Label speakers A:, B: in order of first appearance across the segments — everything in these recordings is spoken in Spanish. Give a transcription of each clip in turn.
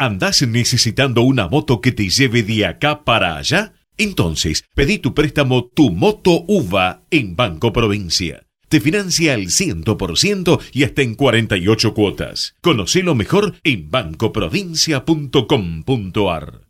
A: ¿Andás necesitando una moto que te lleve de acá para allá? Entonces, pedí tu préstamo Tu Moto UVA en Banco Provincia. Te financia al 100% y hasta en 48 cuotas. Conocelo mejor en bancoprovincia.com.ar.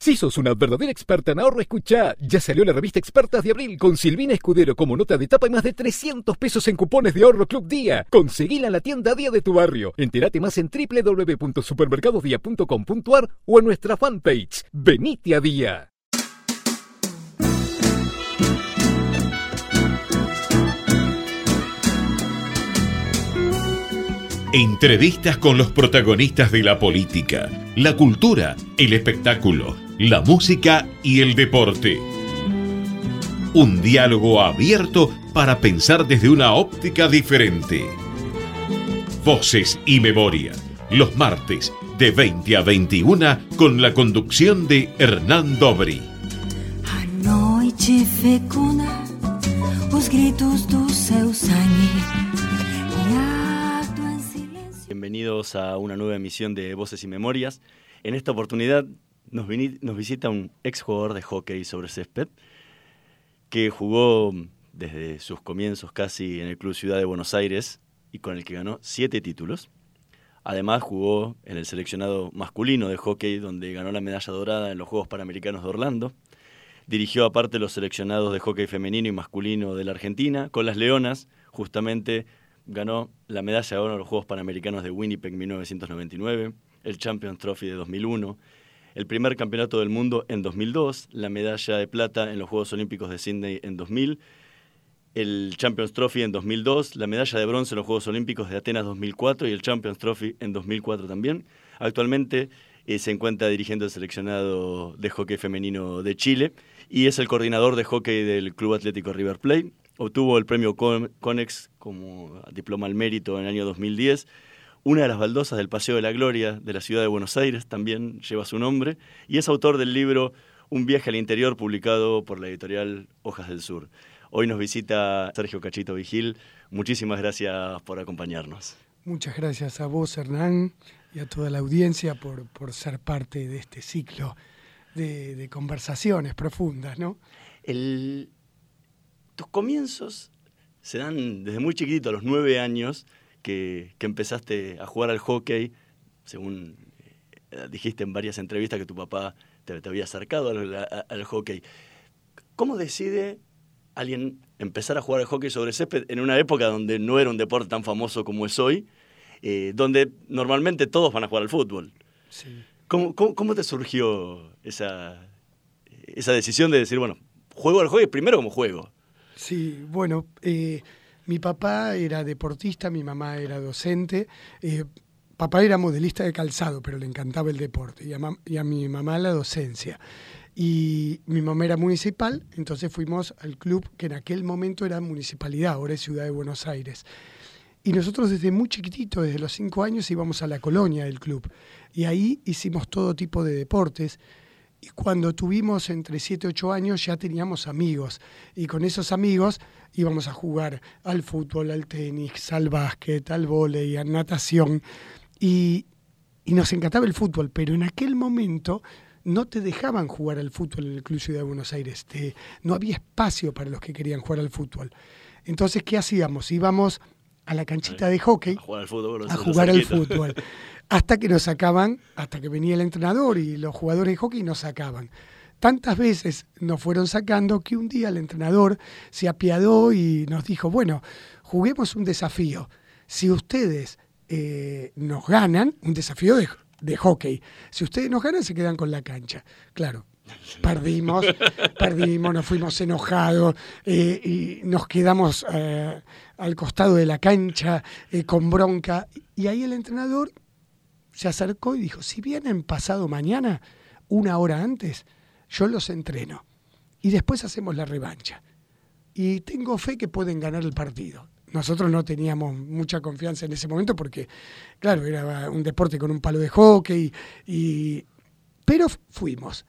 B: Si sos una verdadera experta en ahorro, escucha. Ya salió la revista Expertas de Abril con Silvina Escudero como nota de tapa y más de 300 pesos en cupones de ahorro Club Día. Conseguila en la tienda Día de tu barrio. Entérate más en www.supermercadosdía.com.ar o en nuestra fanpage. Venite a Día.
A: Entrevistas con los protagonistas de la política, la cultura, el espectáculo, la música y el deporte. Un diálogo abierto para pensar desde una óptica diferente. Voces y memoria, los martes de 20 a 21 con la conducción de Hernán Dobri.
C: gritos
D: Bienvenidos a una nueva emisión de Voces y Memorias. En esta oportunidad nos, visita un ex jugador de hockey sobre césped que jugó desde sus comienzos casi en el Club Ciudad de Buenos Aires y con el que ganó siete títulos. Además jugó en el seleccionado masculino de hockey donde ganó la medalla dorada en los Juegos Panamericanos de Orlando. Dirigió aparte los seleccionados de hockey femenino y masculino de la Argentina con las Leonas, justamente ganó la medalla de oro en los Juegos Panamericanos de Winnipeg 1999, el Champions Trophy de 2001, el primer campeonato del mundo en 2002, la medalla de plata en los Juegos Olímpicos de Sydney en 2000, el Champions Trophy en 2002, la medalla de bronce en los Juegos Olímpicos de Atenas 2004 y el Champions Trophy en 2004 también. Actualmente eh, se encuentra dirigiendo el seleccionado de hockey femenino de Chile y es el coordinador de hockey del Club Atlético River Plate. Obtuvo el premio Conex como diploma al mérito en el año 2010. Una de las baldosas del Paseo de la Gloria de la ciudad de Buenos Aires también lleva su nombre y es autor del libro Un viaje al interior publicado por la editorial Hojas del Sur. Hoy nos visita Sergio Cachito Vigil. Muchísimas gracias por acompañarnos.
E: Muchas gracias a vos, Hernán, y a toda la audiencia por, por ser parte de este ciclo de, de conversaciones profundas, ¿no?
D: El, tus comienzos se dan desde muy chiquito, a los nueve años, que, empezaste a jugar al hockey, según eh, dijiste en varias entrevistas que tu papá te, había acercado al, hockey. ¿Cómo decide alguien empezar a jugar al hockey sobre césped en una época donde no era un deporte tan famoso como es hoy, eh, donde normalmente todos van a jugar al fútbol? ¿Cómo, te surgió esa, esa decisión de decir, bueno, juego al hockey primero como juego?
E: Sí, bueno, eh, mi papá era deportista, mi mamá era docente. Eh, papá era modelista de calzado, pero le encantaba el deporte, y a, mi mamá la docencia. Y mi mamá era municipal, entonces fuimos al club que en aquel momento era municipalidad, ahora es Ciudad de Buenos Aires. Y nosotros desde muy chiquitito, desde los cinco años, íbamos a la colonia del club. Y ahí hicimos todo tipo de deportes. Y cuando tuvimos entre 7 y 8 años ya teníamos amigos. Y con esos amigos íbamos a jugar al fútbol, al tenis, al básquet, al vóley, a natación. Y, nos encantaba el fútbol, pero en aquel momento no te dejaban jugar al fútbol en el Club Ciudad de Buenos Aires. no había espacio para los que querían jugar al fútbol. Entonces, ¿qué hacíamos? Íbamos a la canchita de hockey
D: a jugar al fútbol.
E: A jugar al fútbol. hasta que nos sacaban, hasta que venía el entrenador y los jugadores de hockey nos sacaban. Tantas veces nos fueron sacando que un día el entrenador se apiadó y nos dijo, bueno, juguemos un desafío. si ustedes eh, nos ganan, un desafío de, de hockey, si ustedes nos ganan se quedan con la cancha. Claro, perdimos, perdimos, nos fuimos enojados eh, y nos quedamos eh, al costado de la cancha eh, con bronca. Y ahí el entrenador se acercó y dijo, si vienen pasado mañana, una hora antes, yo los entreno y después hacemos la revancha. Y tengo fe que pueden ganar el partido. Nosotros no teníamos mucha confianza en ese momento porque, claro, era un deporte con un palo de hockey, y, pero fuimos.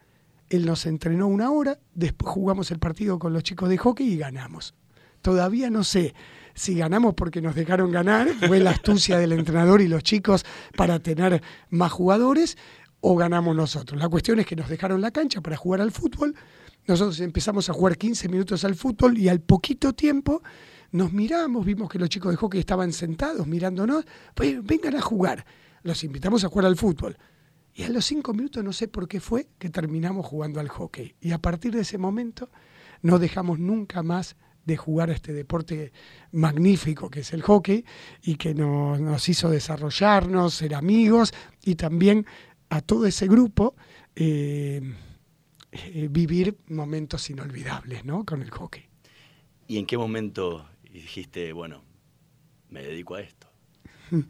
E: Él nos entrenó una hora, después jugamos el partido con los chicos de hockey y ganamos. Todavía no sé si ganamos porque nos dejaron ganar, fue la astucia del entrenador y los chicos para tener más jugadores, o ganamos nosotros. La cuestión es que nos dejaron la cancha para jugar al fútbol, nosotros empezamos a jugar 15 minutos al fútbol y al poquito tiempo nos miramos, vimos que los chicos de hockey estaban sentados mirándonos, pues vengan a jugar. Los invitamos a jugar al fútbol. Y a los cinco minutos no sé por qué fue que terminamos jugando al hockey. Y a partir de ese momento no dejamos nunca más de jugar a este deporte magnífico que es el hockey y que nos, nos hizo desarrollarnos, ser amigos y también a todo ese grupo eh, eh, vivir momentos inolvidables ¿no? con el hockey.
D: ¿Y en qué momento dijiste, bueno, me dedico a esto?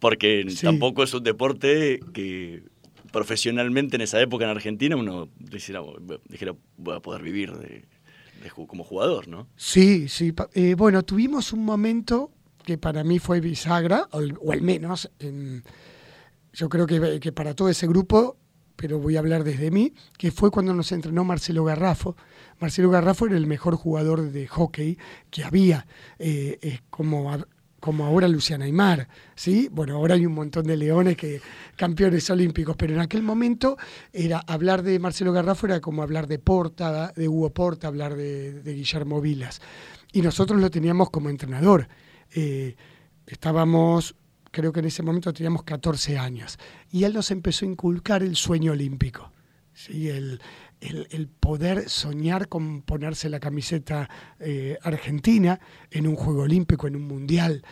D: Porque tampoco es un deporte que profesionalmente en esa época en Argentina uno dijera, dijera voy a poder vivir de, como jugador, ¿no?
E: Sí, sí. Eh, bueno, tuvimos un momento que para mí fue bisagra, o, al menos yo creo que, que, para todo ese grupo, pero voy a hablar desde mí, que fue cuando nos entrenó Marcelo Garrafo. Marcelo Garrafo era el mejor jugador de hockey que había, eh, como como ahora Luciana Aymar, ¿sí? Bueno, ahora hay un montón de leones que campeones olímpicos, pero en aquel momento era hablar de Marcelo Garrafo era como hablar de Porta, de Hugo Porta, hablar de, Guillermo Vilas. Y nosotros lo teníamos como entrenador. Eh, estábamos, creo que en ese momento teníamos 14 años, y él nos empezó a inculcar el sueño olímpico. ¿sí? El, el, poder soñar con ponerse la camiseta eh, argentina en un Juego Olímpico, en un Mundial.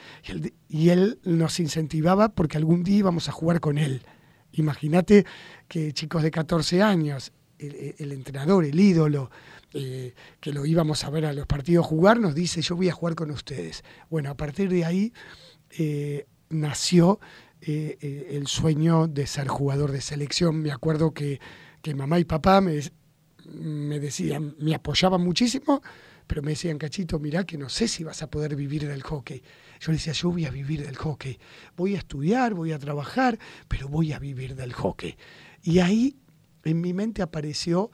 E: Y él, nos incentivaba porque algún día íbamos a jugar con él. Imagínate que chicos de 14 años, el, entrenador, el ídolo, eh, que lo íbamos a ver a los partidos jugar, nos dice, yo voy a jugar con ustedes. Bueno, a partir de ahí eh, nació el sueño de ser jugador de selección. Me acuerdo que que mamá y papá me, me decían, me apoyaban muchísimo, pero me decían, cachito, mirá que no sé si vas a poder vivir del hockey. Yo le decía, yo voy a vivir del hockey. Voy a estudiar, voy a trabajar, pero voy a vivir del hockey. Y ahí en mi mente apareció,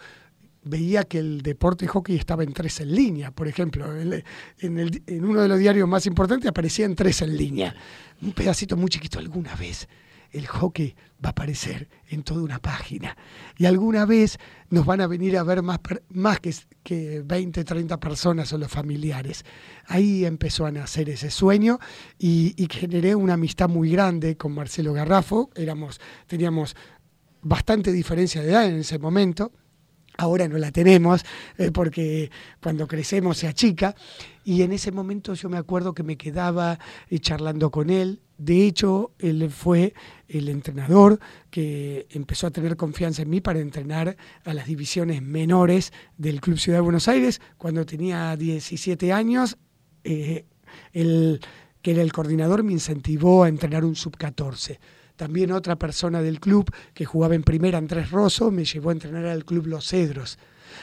E: veía que el deporte hockey estaba en tres en línea. Por ejemplo, en, en uno de los diarios más importantes aparecía en tres en línea. Un pedacito muy chiquito alguna vez el hockey va a aparecer en toda una página. Y alguna vez nos van a venir a ver más, que 20, 30 personas o los familiares. Ahí empezó a nacer ese sueño y, generé una amistad muy grande con Marcelo Garrafo. Éramos, teníamos bastante diferencia de edad en ese momento. Ahora no la tenemos eh, porque cuando crecemos se achica. Y en ese momento yo me acuerdo que me quedaba eh, charlando con él. De hecho, él fue el entrenador que empezó a tener confianza en mí para entrenar a las divisiones menores del Club Ciudad de Buenos Aires. Cuando tenía 17 años, eh, él, que era el coordinador, me incentivó a entrenar un sub-14. También otra persona del club que jugaba en primera, Andrés Rosso, me llevó a entrenar al club Los Cedros.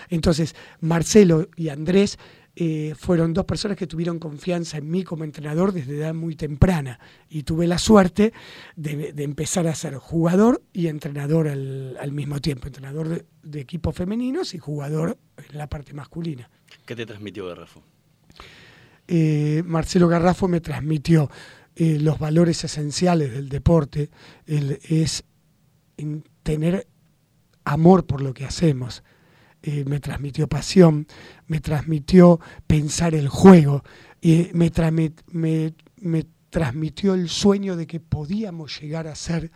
E: Entonces, Marcelo y Andrés eh, fueron dos personas que tuvieron confianza en mí como entrenador desde edad muy temprana y tuve la suerte de, empezar a ser jugador y entrenador al, mismo tiempo, entrenador de, equipos femeninos y jugador en la parte masculina.
D: ¿Qué te transmitió Garrafo?
E: Eh, Marcelo Garrafo me transmitió eh, los valores esenciales del deporte es tener amor por lo que hacemos. Eh, me transmitió pasión, me transmitió pensar el juego, y me, me, transmitió el sueño de que podíamos llegar a ser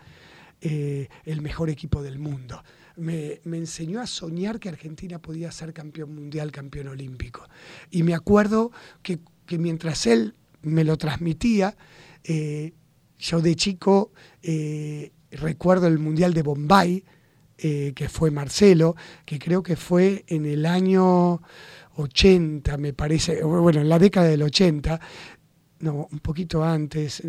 E: eh, el mejor equipo del mundo. Me, me, enseñó a soñar que Argentina podía ser campeón mundial, campeón olímpico. Y me acuerdo que, que mientras él me lo transmitía, Eh, yo de chico recuerdo el Mundial de Bombay, que fue Marcelo, que creo que fue en el año 80, me parece, bueno, en la década del 80, no, un poquito antes,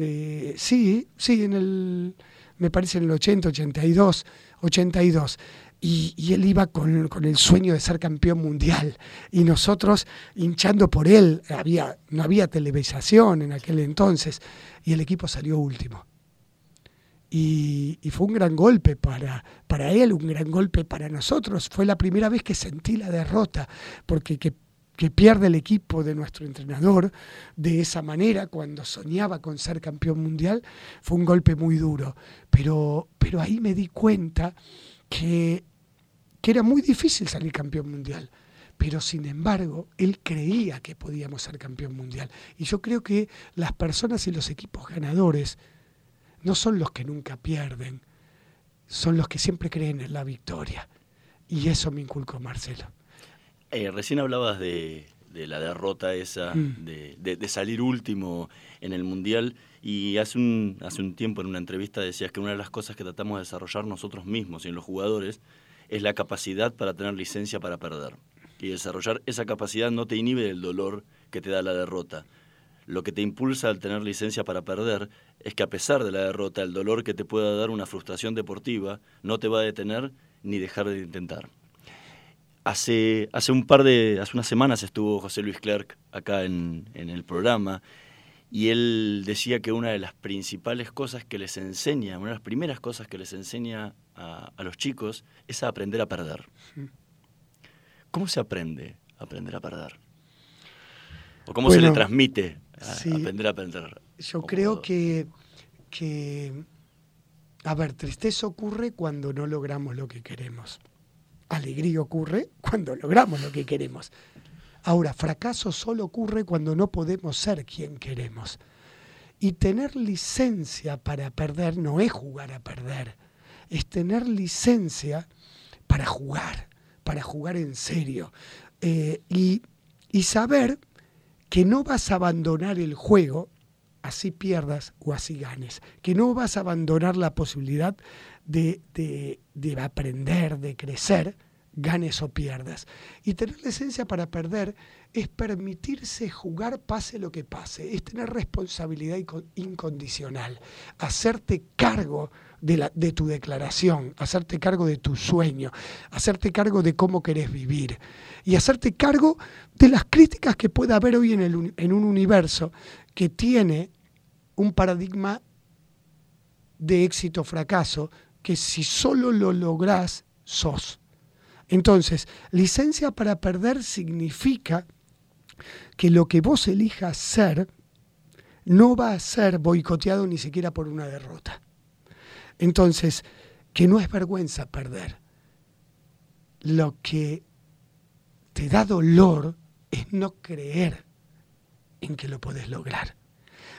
E: sí, sí, en el, me parece en el 80, 82, 82. Y, él iba con, el sueño de ser campeón mundial y nosotros hinchando por él, había, no había televisación en aquel entonces y el equipo salió último. Y, fue un gran golpe para, para él, un gran golpe para nosotros. Fue la primera vez que sentí la derrota, porque que que pierde el equipo de nuestro entrenador de esa manera cuando soñaba con ser campeón mundial, fue un golpe muy duro. Pero, pero ahí me di cuenta que, que era muy difícil salir campeón mundial. Pero sin embargo, él creía que podíamos ser campeón mundial. Y yo creo que las personas y los equipos ganadores no son los que nunca pierden, son los que siempre creen en la victoria. Y eso me inculcó Marcelo.
D: Eh, recién hablabas de, la derrota esa, mm. de, salir último en el Mundial, y hace un, hace un tiempo en una entrevista decías que una de las cosas que tratamos de desarrollar nosotros mismos y en los jugadores es la capacidad para tener licencia para perder. Y desarrollar esa capacidad no te inhibe del dolor que te da la derrota. Lo que te impulsa al tener licencia para perder es que a pesar de la derrota, el dolor que te pueda dar una frustración deportiva no te va a detener ni dejar de intentar. Hace, hace un par de, hace unas semanas estuvo José Luis Clerc acá en, el programa y él decía que una de las principales cosas que les enseña, una de las primeras cosas que les enseña a, los chicos es a aprender a perder. ¿Cómo se aprende a aprender a perder? ¿O cómo se le transmite a, aprender a perder?
E: Yo creo que, que, a ver, tristeza ocurre cuando no logramos lo que queremos alegría ocurre cuando logramos lo que queremos. Ahora, fracaso solo ocurre cuando no podemos ser quien queremos. Y tener licencia para perder no es jugar a perder, es tener licencia para jugar, para jugar en serio. Eh, y, y saber que no vas a abandonar el juego, así pierdas o así ganes, que no vas a abandonar la posibilidad de, aprender, de crecer, ganes o pierdas. Y tener la esencia para perder es permitirse jugar pase lo que pase, es tener responsabilidad incondicional, hacerte cargo de, tu declaración, hacerte cargo de tu sueño, hacerte cargo de cómo querés vivir y hacerte cargo de las críticas que pueda haber hoy en, el, en un universo que tiene un paradigma de éxito o fracaso que si solo lo lográs, sos. Entonces, licencia para perder significa que lo que vos elijas ser no va a ser boicoteado ni siquiera por una derrota. Entonces, que no es vergüenza perder. Lo que te da dolor es no creer en que lo podés lograr.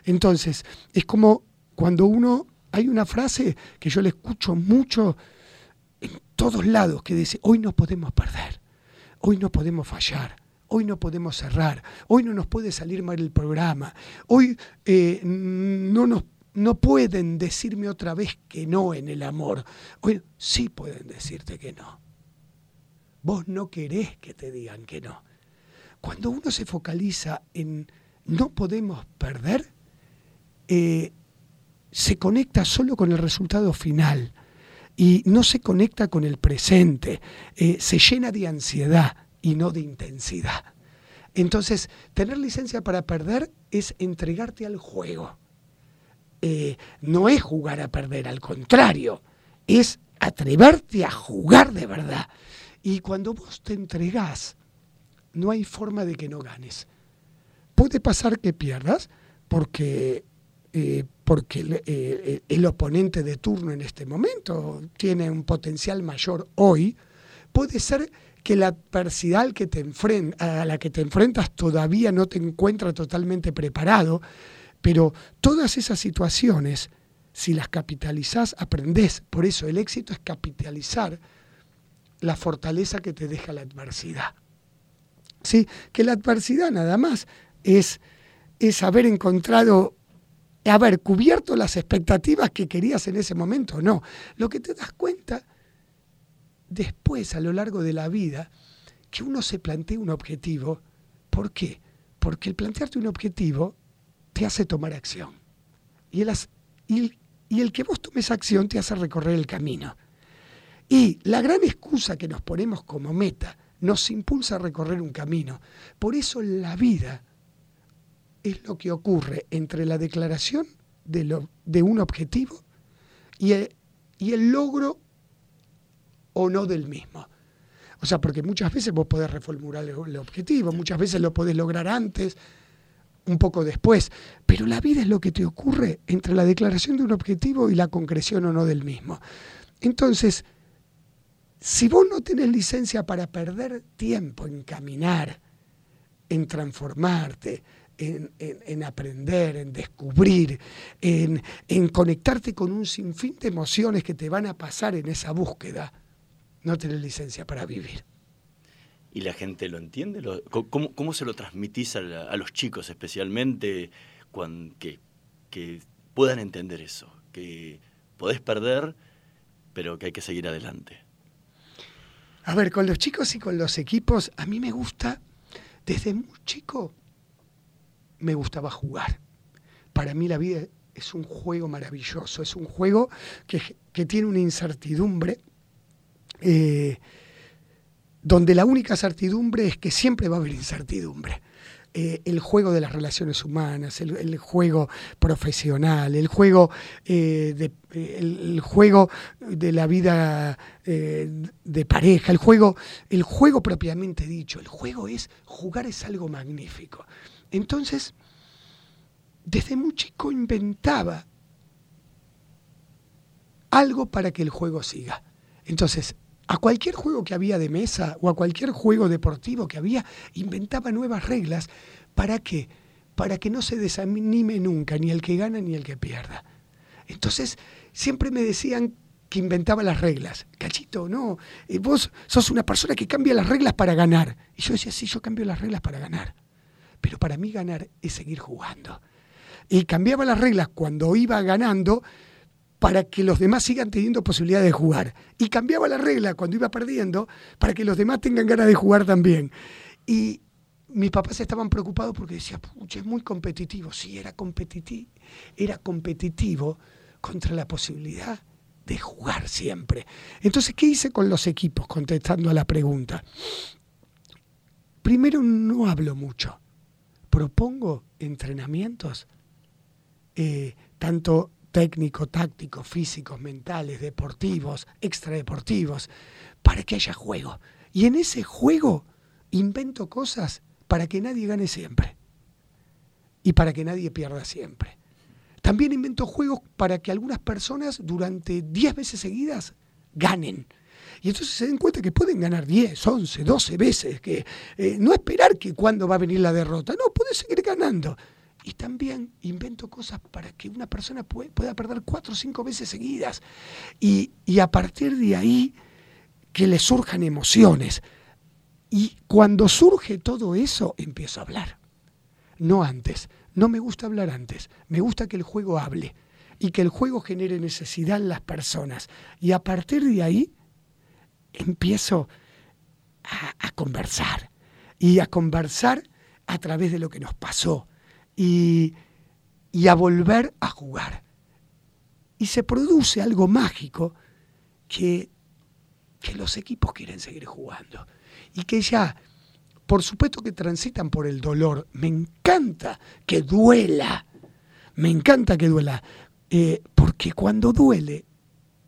E: Entonces, es como cuando uno hay una frase que yo le escucho mucho en todos lados que dice, hoy no podemos perder, hoy no podemos fallar, hoy no podemos cerrar, hoy no nos puede salir mal el programa, hoy eh, no nos no pueden decirme otra vez que no en el amor. Hoy sí pueden decirte que no. Vos no querés que te digan que no. Cuando uno se focaliza en no podemos perder, eh, se conecta solo con el resultado final y no se conecta con el presente, eh, se llena de ansiedad y no de intensidad. Entonces, tener licencia para perder es entregarte al juego. Eh, no es jugar a perder, al contrario, es atreverte a jugar de verdad. Y cuando vos te entregás, no hay forma de que no ganes. Puede pasar que pierdas, porque eh, porque eh, el, oponente de turno en este momento tiene un potencial mayor hoy, puede ser que la adversidad que te a la que te enfrentas todavía no te encuentra totalmente preparado, pero todas esas situaciones, si las capitalizás, aprendés. Por eso el éxito es capitalizar la fortaleza que te deja la adversidad. ¿Sí? Que la adversidad nada más es, es haber encontrado haber cubierto las expectativas que querías en ese momento, no. Lo que te das cuenta después, a lo largo de la vida, que uno se plantea un objetivo. ¿Por qué? Porque el plantearte un objetivo te hace tomar acción. Y el, y, el que vos tomes acción te hace recorrer el camino. Y la gran excusa que nos ponemos como meta nos impulsa a recorrer un camino. Por eso la vida es lo que ocurre entre la declaración de, lo, de un objetivo y el, y el logro o no del mismo. O sea, porque muchas veces vos podés reformular el, objetivo, muchas veces lo podés lograr antes, un poco después, pero la vida es lo que te ocurre entre la declaración de un objetivo y la concreción o no del mismo. Entonces, si vos no tenés licencia para perder tiempo en caminar, en transformarte, en, aprender, en descubrir, en, conectarte con un sinfín de emociones que te van a pasar en esa búsqueda, no tenés licencia para vivir.
D: ¿Y la gente lo entiende? ¿Cómo, se lo transmitís a, los chicos especialmente que, que puedan entender eso? Que podés perder, pero que hay que seguir adelante.
E: A ver, con los chicos y con los equipos, a mí me gusta, desde muy chico, me gustaba jugar. Para mí la vida es un juego maravilloso, es un juego que, tiene una incertidumbre, eh, donde la única certidumbre es que siempre va a haber incertidumbre. Eh, el juego de las relaciones humanas, el, juego profesional, el juego, eh, de, el, juego de la vida de pareja, el juego, el juego propiamente dicho. El juego es, jugar es algo magnífico. Entonces, desde muy chico inventaba algo para que el juego siga. Entonces, a cualquier juego que había de mesa o a cualquier juego deportivo que había, inventaba nuevas reglas. ¿Para qué? Para que no se desanime nunca, ni el que gana ni el que pierda. Entonces, siempre me decían que inventaba las reglas. Cachito, no, eh, vos sos una persona que cambia las reglas para ganar. Y yo decía, sí, yo cambio las reglas para ganar. Pero para mí ganar es seguir jugando. Y cambiaba las reglas cuando iba ganando para que los demás sigan teniendo posibilidad de jugar. Y cambiaba la regla cuando iba perdiendo para que los demás tengan ganas de jugar también. Y mis papás estaban preocupados porque decía, pucha, es muy competitivo. Sí, era competitivo, era competitivo contra la posibilidad de jugar siempre. Entonces, ¿qué hice con los equipos contestando a la pregunta? Primero, no hablo mucho propongo entrenamientos, eh, tanto técnicos, tácticos, físicos, mentales, deportivos, extradeportivos, para que haya juego. Y en ese juego invento cosas para que nadie gane siempre y para que nadie pierda siempre. También invento juegos para que algunas personas durante 10 veces seguidas ganen y entonces se den cuenta que pueden ganar 10, 11, 12 veces, que eh, no esperar que cuando va a venir la derrota, no, puede seguir ganando. Y también invento cosas para que una persona pueda perder 4 o 5 veces seguidas. Y, y a partir de ahí, que le surjan emociones. Y cuando surge todo eso, empiezo a hablar. No antes. No me gusta hablar antes. Me gusta que el juego hable y que el juego genere necesidad en las personas. Y a partir de ahí empiezo a, conversar y a conversar a través de lo que nos pasó y, a volver a jugar. Y se produce algo mágico que, que los equipos quieren seguir jugando y que ya, por supuesto que transitan por el dolor. Me encanta que duela, me encanta que duela, eh, porque cuando duele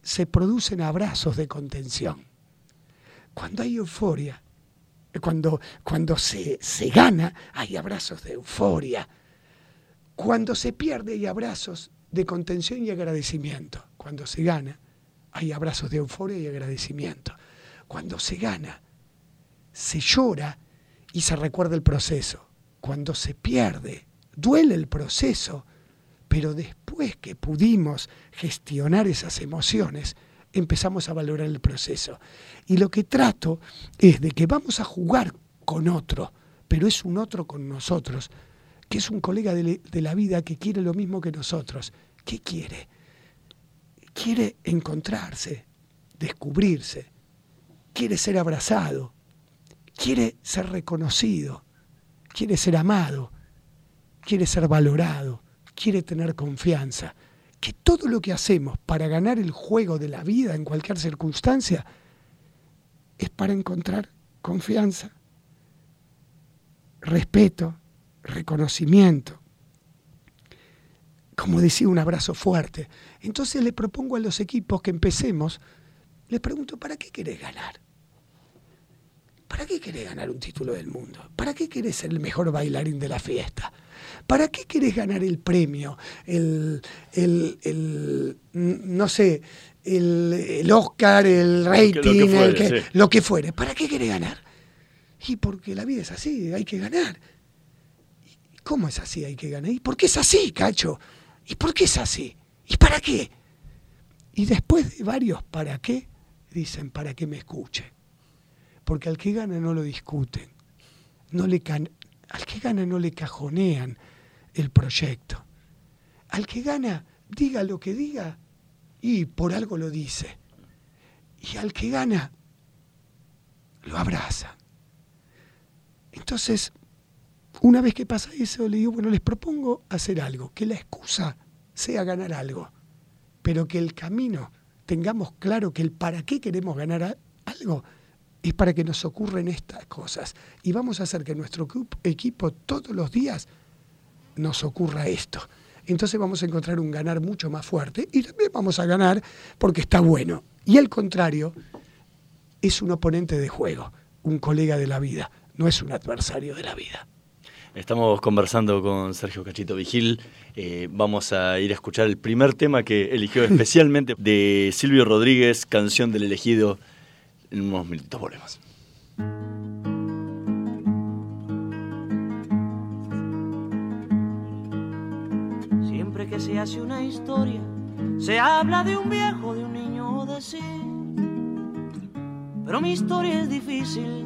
E: se producen abrazos de contención. Cuando hay euforia, cuando, cuando se, se gana, hay abrazos de euforia. Cuando se pierde, hay abrazos de contención y agradecimiento. Cuando se gana, hay abrazos de euforia y agradecimiento. Cuando se gana, se llora y se recuerda el proceso. Cuando se pierde, duele el proceso, pero después que pudimos gestionar esas emociones, empezamos a valorar el proceso. Y lo que trato es de que vamos a jugar con otro, pero es un otro con nosotros, que es un colega de, de la vida que quiere lo mismo que nosotros. ¿Qué quiere? Quiere encontrarse, descubrirse, quiere ser abrazado, quiere ser reconocido, quiere ser amado, quiere ser valorado, quiere tener confianza. Que todo lo que hacemos para ganar el juego de la vida en cualquier circunstancia es para encontrar confianza, respeto, reconocimiento. Como decía, un abrazo fuerte. Entonces le propongo a los equipos que empecemos, les pregunto, ¿para qué querés ganar? ¿Para qué querés ganar un título del mundo? ¿Para qué querés ser el mejor bailarín de la fiesta? ¿Para qué querés ganar el premio? El, el, no sé, el, Oscar, el rating, lo que, fuere, ¿Para qué querés ganar? Y porque la vida es así, hay que ganar. ¿Cómo es así? Hay que ganar. ¿Y por qué es así, cacho? ¿Y por qué es así? ¿Y para qué? Y después de varios para qué, dicen para que me escuche porque al que gana no lo discuten, no le al que gana no le cajonean el proyecto. Al que gana, diga lo que diga y por algo lo dice. Y al que gana, lo abraza. Entonces, una vez que pasa eso, le digo, bueno, les propongo hacer algo, que la excusa sea ganar algo, pero que el camino tengamos claro que el para qué queremos ganar algo es para que nos ocurren estas cosas. Y vamos a hacer que nuestro equipo todos los días nos ocurra esto. Entonces vamos a encontrar un ganar mucho más fuerte y también vamos a ganar porque está bueno. Y al contrario, es un oponente de juego, un colega de la vida, no es un adversario de la vida.
D: Estamos conversando con Sergio Cachito Vigil. Eh, vamos a ir a escuchar el primer tema que eligió especialmente de Silvio Rodríguez, Canción del Elegido en unos minutos volvemos.
C: Siempre que se hace una historia, se habla de un viejo, de un niño o de sí. Pero mi historia es difícil,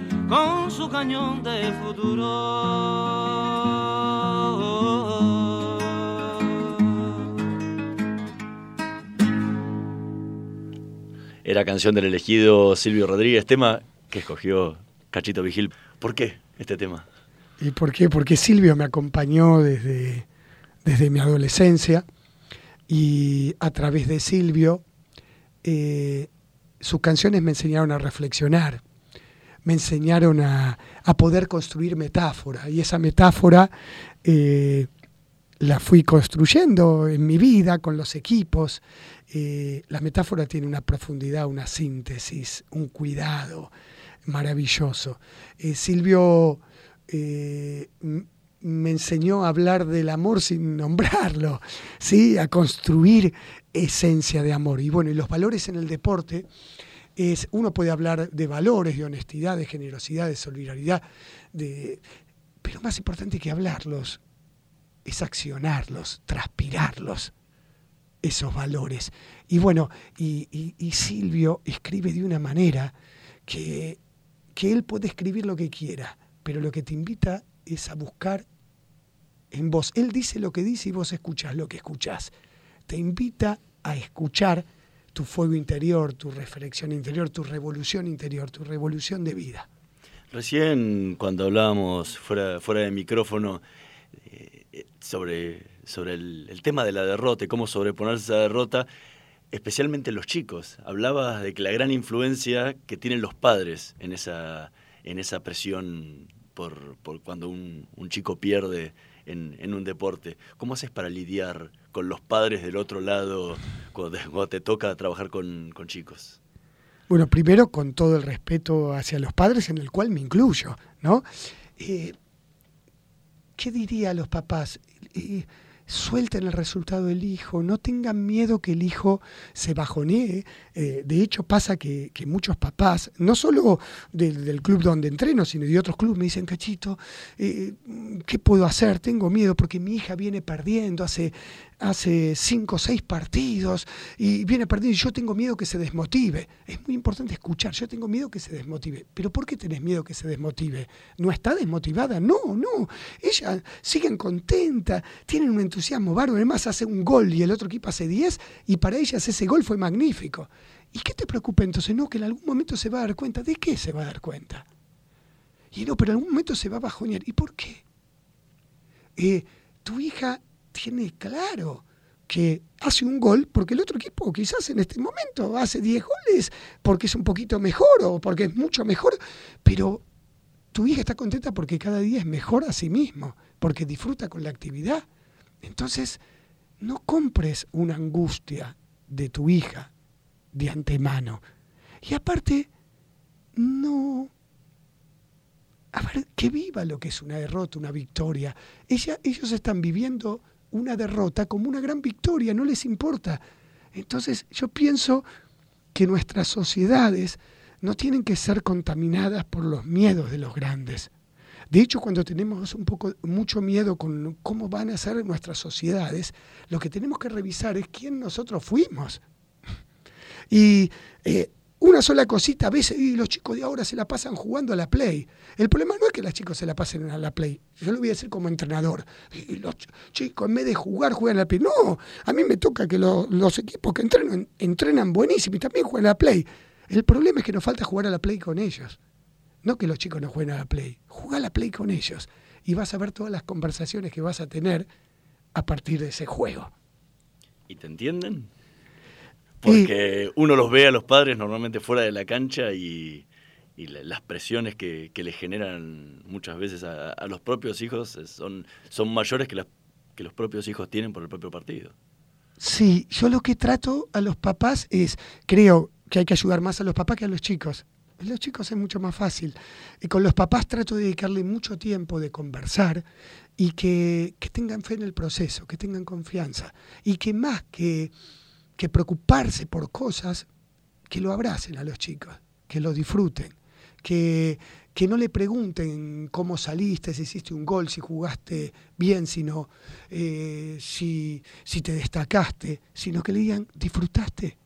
C: con su cañón de futuro.
D: Era canción del elegido Silvio Rodríguez, tema que escogió Cachito Vigil. ¿Por qué este tema?
E: ¿Y por qué? Porque Silvio me acompañó desde, desde mi adolescencia y a través de Silvio eh, sus canciones me enseñaron a reflexionar, me enseñaron a, poder construir metáfora y esa metáfora eh, la fui construyendo en mi vida con los equipos. Eh, la metáfora tiene una profundidad, una síntesis, un cuidado maravilloso. Silvio me enseñó a hablar del amor sin nombrarlo, ¿sí? a construir esencia de amor. Y bueno, y los valores en el deporte, es, uno puede hablar de valores, de honestidad, de generosidad, de solidaridad, de, pero más importante que hablarlos es accionarlos, transpirarlos, esos valores. Y bueno, y, y Silvio escribe de una manera que, que él puede escribir lo que quiera, pero lo que te invita es a buscar en vos. Él dice lo que dice y vos escuchás lo que escuchás. Te invita a escuchar tu fuego interior, tu reflexión interior, tu revolución interior, tu revolución de vida.
D: Recién cuando hablábamos fuera, fuera de micrófono eh, sobre, sobre el, tema de la derrota y cómo sobreponerse a esa derrota, especialmente los chicos, hablabas de que la gran influencia que tienen los padres en esa, en esa presión por, por cuando un, un chico pierde en, un deporte. ¿Cómo haces para lidiar con los padres del otro lado cuando, te toca trabajar con, chicos?
E: Bueno, primero con todo el respeto hacia los padres, en el cual me incluyo, ¿no? Eh, ¿Qué diría a los papás? Eh, suelten el resultado del hijo, no tengan miedo que el hijo se bajonee. Eh, de hecho, pasa que, muchos papás, no solo del, club donde entreno, sino de otros clubes, me dicen, cachito, eh, ¿qué puedo hacer? Tengo miedo porque mi hija viene perdiendo hace hace cinco o seis partidos y viene perdiendo y yo tengo miedo que se desmotive. Es muy importante escuchar, yo tengo miedo que se desmotive. ¿Pero por qué tenés miedo que se desmotive? ¿No está desmotivada? No, no. Ella siguen contenta, tienen un entusiasmo bárbaro. Además hace un gol y el otro equipo hace diez y para ellas ese gol fue magnífico. ¿Y qué te preocupa entonces? No, que en algún momento se va a dar cuenta. ¿De qué se va a dar cuenta? Y no, pero en algún momento se va a bajonear. ¿Y por qué? Eh, tu hija tiene claro que hace un gol porque el otro equipo quizás en este momento hace 10 goles porque es un poquito mejor o porque es mucho mejor, pero tu hija está contenta porque cada día es mejor a sí mismo, porque disfruta con la actividad. Entonces, no compres una angustia de tu hija de antemano. Y aparte, no... A ver, que viva lo que es una derrota, una victoria. Ellos están viviendo una derrota como una gran victoria, no les importa. Entonces yo pienso que nuestras sociedades no tienen que ser contaminadas por los miedos de los grandes. De hecho, cuando tenemos un poco mucho miedo con cómo van a ser nuestras sociedades, lo que tenemos que revisar es quién nosotros fuimos. Y eh, una sola cosita, a veces los chicos de ahora se la pasan jugando a la Play. El problema no es que los chicos se la pasen a la Play, yo lo voy a decir como entrenador. Los chicos en vez de jugar juegan a la Play. No, a mí me toca que los equipos que entrenan, entrenan buenísimo y también juegan a la Play. El problema es que nos falta jugar a la Play con ellos. No que los chicos no jueguen a la Play, juega a la Play con ellos. Y vas a ver todas las conversaciones que vas a tener a partir de ese juego.
D: ¿Y te entienden? Porque uno los ve a los padres normalmente fuera de la cancha y, las presiones que, que, le generan muchas veces a, los propios hijos son, son mayores que, que los propios hijos tienen por el propio partido.
E: Sí, yo lo que trato a los papás es, creo que hay que ayudar más a los papás que a los chicos. A los chicos es mucho más fácil. Y con los papás trato de dedicarle mucho tiempo de conversar y que, que tengan fe en el proceso, que tengan confianza. Y que más que que preocuparse por cosas, que lo abracen a los chicos, que lo disfruten, que, que no le pregunten cómo saliste, si hiciste un gol, si jugaste bien, sino eh, si, si te destacaste, sino que le digan, disfrutaste,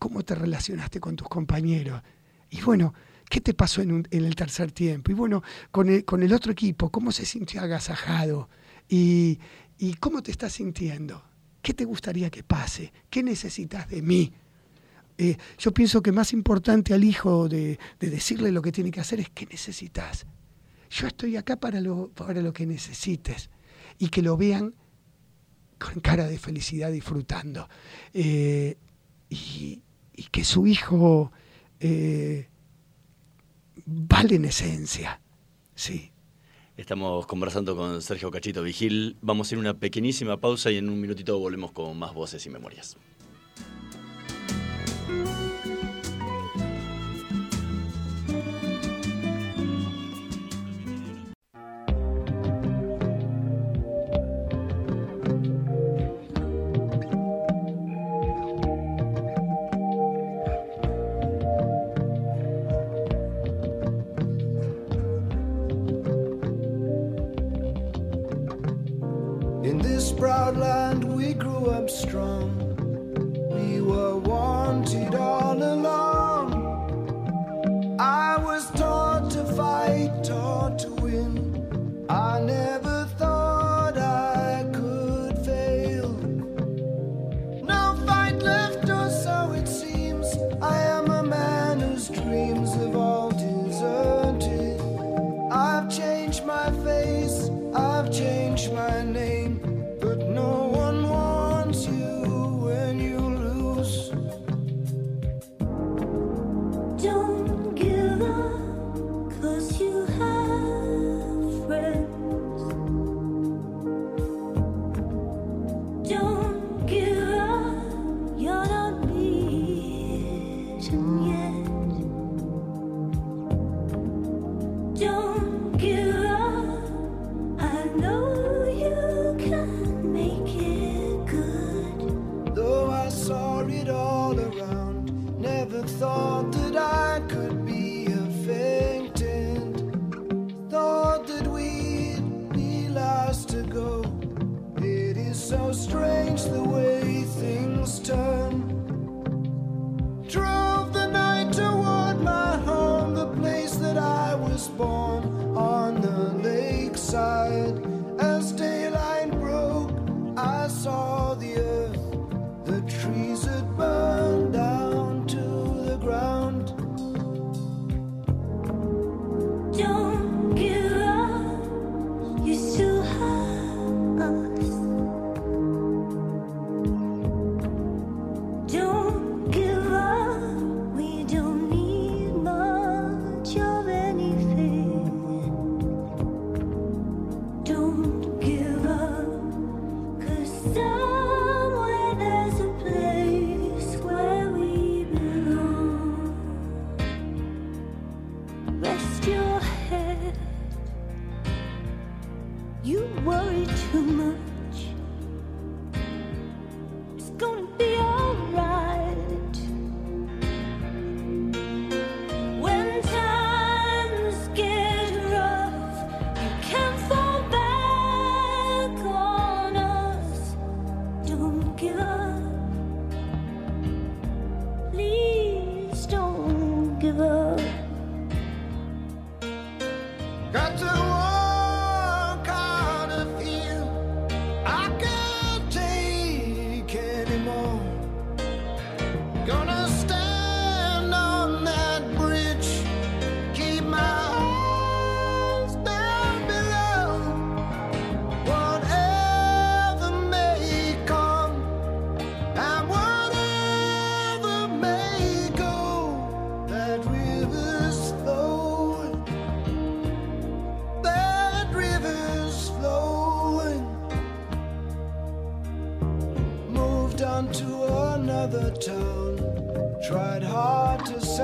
E: cómo te relacionaste con tus compañeros. Y bueno, ¿qué te pasó en, el tercer tiempo? Y bueno, con el, con el otro equipo, ¿cómo se sintió agasajado? Y, ¿Y cómo te estás sintiendo? ¿Qué te gustaría que pase? ¿Qué necesitas de mí? Eh, yo pienso que más importante al hijo de, decirle lo que tiene que hacer es qué necesitas. Yo estoy acá para lo, para lo que necesites. Y que lo vean con cara de felicidad disfrutando. Eh, y, que su hijo eh, vale en esencia. Sí.
F: Estamos conversando con Sergio Cachito Vigil. Vamos a hacer una pequeñísima pausa y en un minutito volvemos con más voces y memorias.
D: side.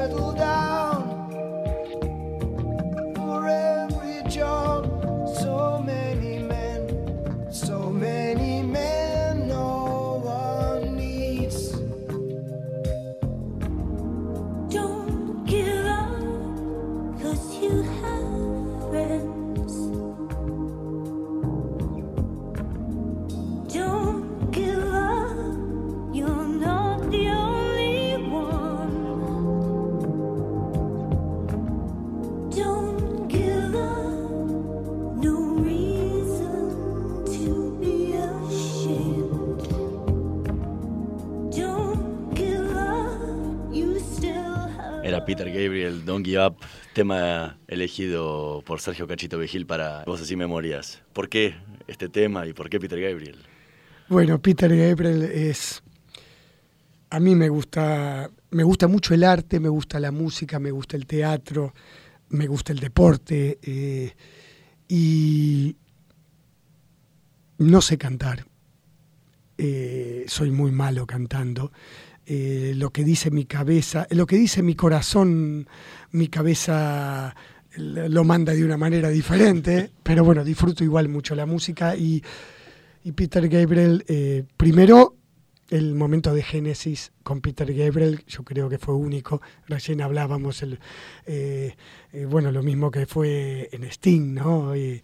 D: duda. Tema elegido por Sergio Cachito Vigil para Voces y Memorias. ¿Por qué este tema y por qué Peter Gabriel?
E: Bueno, Peter Gabriel es... A mí me gusta, me gusta mucho el arte, me gusta la música, me gusta el teatro, me gusta el deporte eh, y no sé cantar. Eh, soy muy malo cantando. Eh, lo que dice mi cabeza, lo que dice mi corazón, mi cabeza lo manda de una manera diferente, pero bueno, disfruto igual mucho la música y, Peter Gabriel, eh, primero el momento de génesis con Peter Gabriel, yo creo que fue único, recién hablábamos, el, bueno, lo mismo que fue en Sting, ¿no? y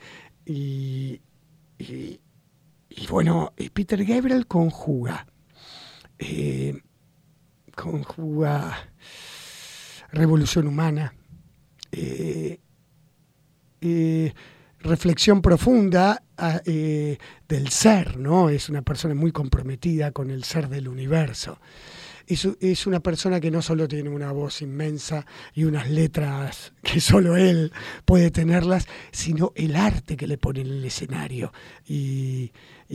E: y bueno, Peter Gabriel conjuga, eh, conjuga revolución humana, eh, eh, reflexión profunda ah, del ser, ¿no? Es una persona muy comprometida con el ser del universo es, una persona que no solo tiene una voz inmensa y unas letras que solo él puede tenerlas, sino el arte que le pone en el escenario. Y,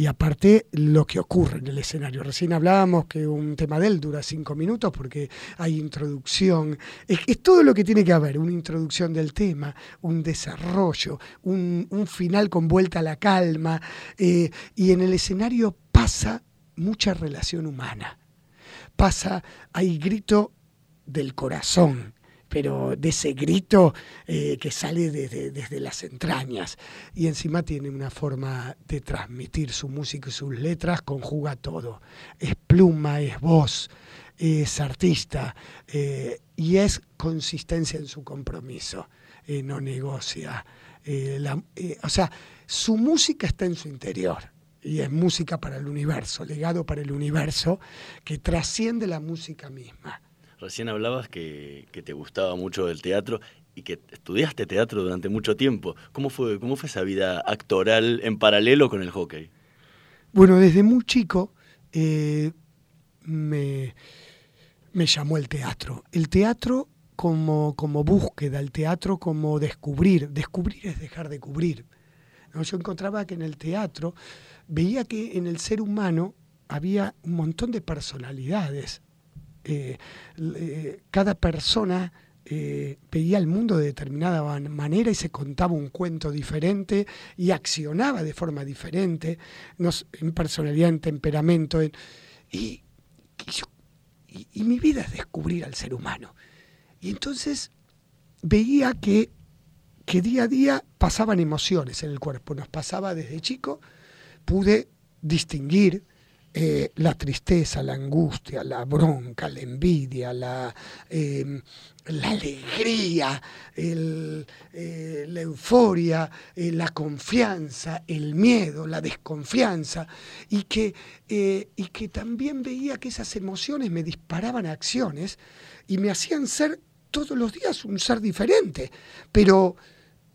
E: aparte lo que ocurre en el escenario. Recién hablábamos que un tema de él dura cinco minutos porque hay introducción. Es, todo lo que tiene que haber, una introducción del tema, un desarrollo, un, final con vuelta a la calma. Eh, y en el escenario pasa mucha relación humana pasa, hay grito del corazón, pero de ese grito eh, que sale desde, desde, las entrañas. Y encima tiene una forma de transmitir su música y sus letras, conjuga todo. Es pluma, es voz, es artista eh, y es consistencia en su compromiso. Eh, no negocia. o sea, su música está en su interior y es música para el universo, legado para el universo, que trasciende la música misma.
D: Recién hablabas que, te gustaba mucho el teatro y que estudiaste teatro durante mucho tiempo. ¿Cómo fue, cómo fue esa vida actoral en paralelo con el hockey?
E: Bueno, desde muy chico eh, me, me llamó el teatro. El teatro como, como búsqueda, el teatro como descubrir. Descubrir es dejar de cubrir. Yo encontraba que en el teatro veía que en el ser humano había un montón de personalidades. Eh, eh, cada persona eh, veía el mundo de determinada manera y se contaba un cuento diferente y accionaba de forma diferente, en personalidad, en temperamento. y, y, mi vida es descubrir al ser humano. Y entonces veía que, que día a día pasaban emociones en el cuerpo. Nos pasaba desde chico pude distinguir eh, la tristeza, la angustia, la bronca, la envidia, la, em, alegría, eh, la euforia, eh, la confianza, el miedo, la desconfianza, y que, y que también veía que esas emociones me disparaban a acciones y me hacían ser todos los días un ser diferente, pero,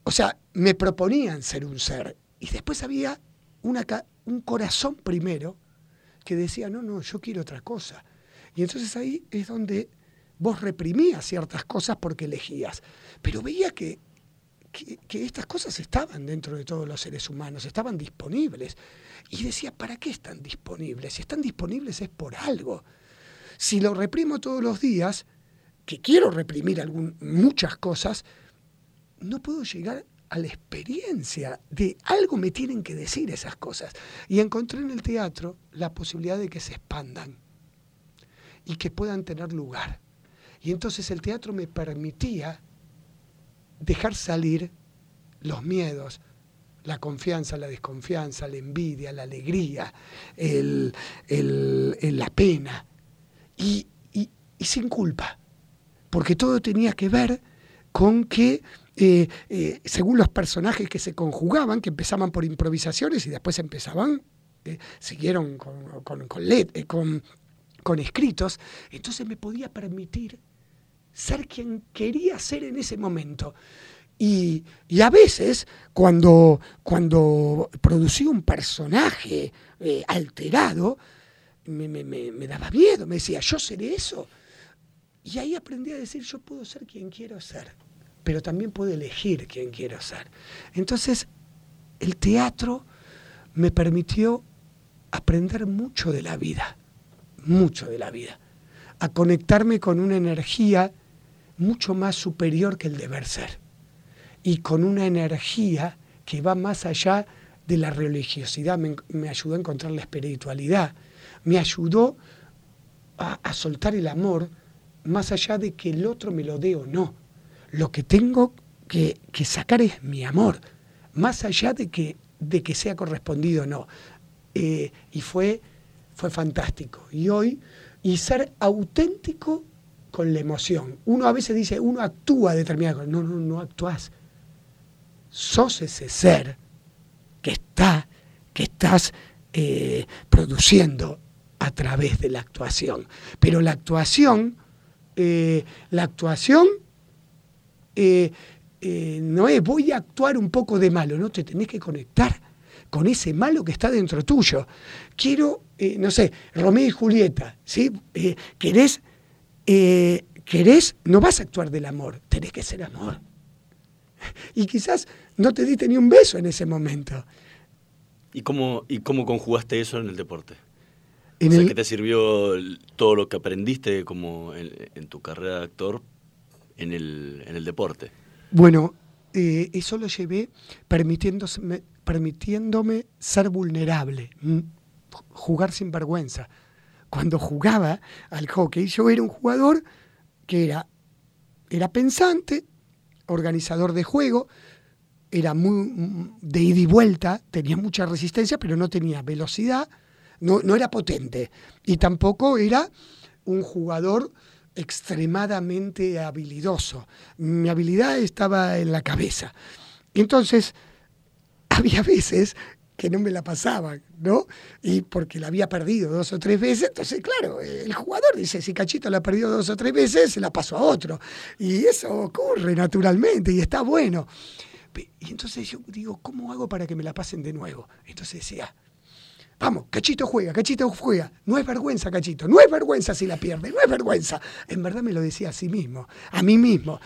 E: o sea, me proponían ser un ser, y después había un corazón primero que decía, no, no, yo quiero otra cosa. Y entonces ahí es donde vos reprimías ciertas cosas porque elegías. Pero veía que, que, estas cosas estaban dentro de todos los seres humanos, estaban disponibles. Y decía, ¿para qué están disponibles? Si están disponibles es por algo. Si lo reprimo todos los días, que quiero reprimir algún, muchas cosas, no puedo llegar a la experiencia de algo me tienen que decir esas cosas. Y encontré en el teatro la posibilidad de que se expandan y que puedan tener lugar. Y entonces el teatro me permitía dejar salir los miedos, la confianza, la desconfianza, la envidia, la alegría, el, la pena, y, y sin culpa, porque todo tenía que ver con que eh, eh, según los personajes que se conjugaban, que empezaban por improvisaciones y después empezaban, eh, siguieron con, con, con, escritos, entonces me podía permitir ser quien quería ser en ese momento. Y, a veces, cuando, cuando producía un personaje alterado, me, me, daba miedo, me decía, yo seré eso. Y ahí aprendí a decir, yo puedo ser quien quiero ser, pero también puedo elegir quién quiero ser. Entonces, el teatro me permitió aprender mucho de la vida, mucho de la vida, a conectarme con una energía mucho más superior que el deber ser y con una energía que va más allá de la religiosidad, me, ayudó a encontrar la espiritualidad, me ayudó a, soltar el amor más allá de que el otro me lo dé o no. Lo que tengo que, sacar es mi amor, más allá de que, de que sea correspondido o no. Eh, y fue, fue fantástico. Y hoy, y ser auténtico con la emoción. Uno a veces dice, uno actúa determinado. No, no, no actúas sos ese ser que está, que estás eh, produciendo a través de la actuación. Pero la actuación, eh, la actuación eh, no es voy a actuar un poco de malo, no te tenés que conectar con ese malo que está dentro tuyo. Quiero, no sé, Romeo y Julieta, ¿sí? ¿Querés, querés, no vas a actuar del amor, tenés que ser amor. Y quizás no te diste ni un beso en ese momento.
D: ¿Y cómo, y cómo conjugaste eso en el deporte? En o ¿qué te sirvió todo lo que aprendiste como en, tu carrera de actor en el, en el deporte?
E: Bueno, eh, eso lo llevé permitiéndome, permitiéndome ser vulnerable, jugar sin vergüenza. Cuando jugaba al hockey, yo era un jugador que era, era pensante, organizador de juego, era muy de ida y vuelta, tenía mucha resistencia, pero no tenía velocidad, no, no era potente. Y tampoco era un jugador extremadamente habilidoso. Mi habilidad estaba en la cabeza. Entonces, había veces que no me la pasaban, ¿no? Y porque la había perdido dos o tres veces, entonces, claro, el jugador dice, si Cachito la ha perdido dos o tres veces, se la pasó a otro. Y eso ocurre naturalmente y está bueno. Y entonces yo digo, ¿cómo hago para que me la pasen de nuevo? Entonces decía, vamos, Cachito juega, Cachito juega. No es vergüenza, Cachito, no es vergüenza si la pierde, no es vergüenza. En verdad me lo decía a sí mismo, a mí mismo.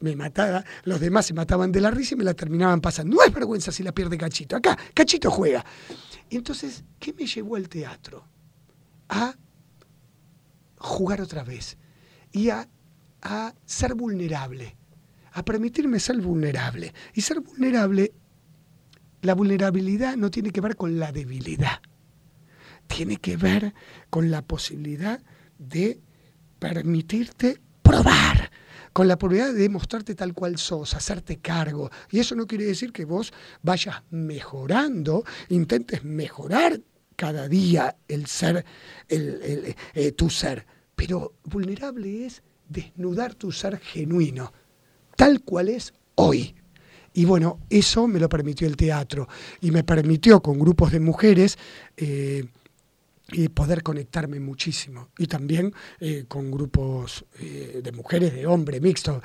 E: Me mataba, los demás se mataban de la risa y me la terminaban pasando. No es vergüenza si la pierde Cachito, acá, Cachito juega. Entonces, ¿qué me llevó al teatro? A jugar otra vez y a, a ser vulnerable a permitirme ser vulnerable. Y ser vulnerable, la vulnerabilidad no tiene que ver con la debilidad, tiene que ver con la posibilidad de permitirte probar, con la posibilidad de mostrarte tal cual sos, hacerte cargo. Y eso no quiere decir que vos vayas mejorando, intentes mejorar cada día el ser, el, eh, tu ser. Pero vulnerable es desnudar tu ser genuino tal cual es hoy. Y bueno, eso me lo permitió el teatro y me permitió con grupos de mujeres eh, poder conectarme muchísimo. Y también eh, con grupos eh, de mujeres, de hombres, mixtos.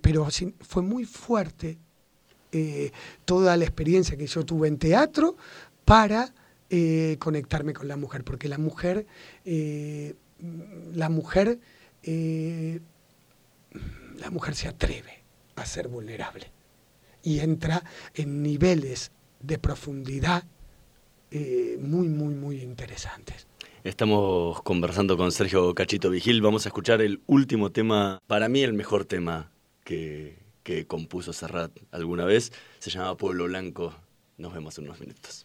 E: pero fue muy fuerte toda la experiencia que yo tuve en teatro para conectarme con la mujer, porque la mujer, la mujer, la mujer se atreve a ser vulnerable y entra en niveles de profundidad eh, muy, muy, muy interesantes.
D: Estamos conversando con Sergio Cachito Vigil. Vamos a escuchar el último tema, para mí el mejor tema que, que compuso Serrat alguna vez. Se llama Pueblo Blanco. Nos vemos en unos minutos.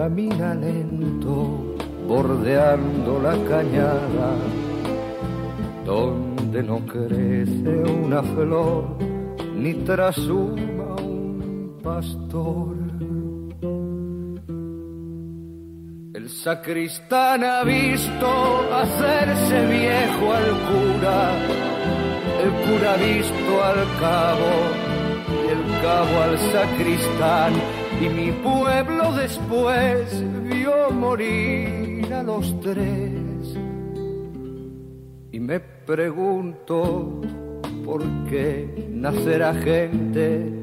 G: camina lento, bordeando la cañada, donde no crece una flor ni trasuma un pastor. El sacristán ha visto hacerse viejo al cura, el cura ha visto al cabo y el cabo al sacristán y mi pueblo después vio morir a los tres. Y me pregunto por qué nacerá gente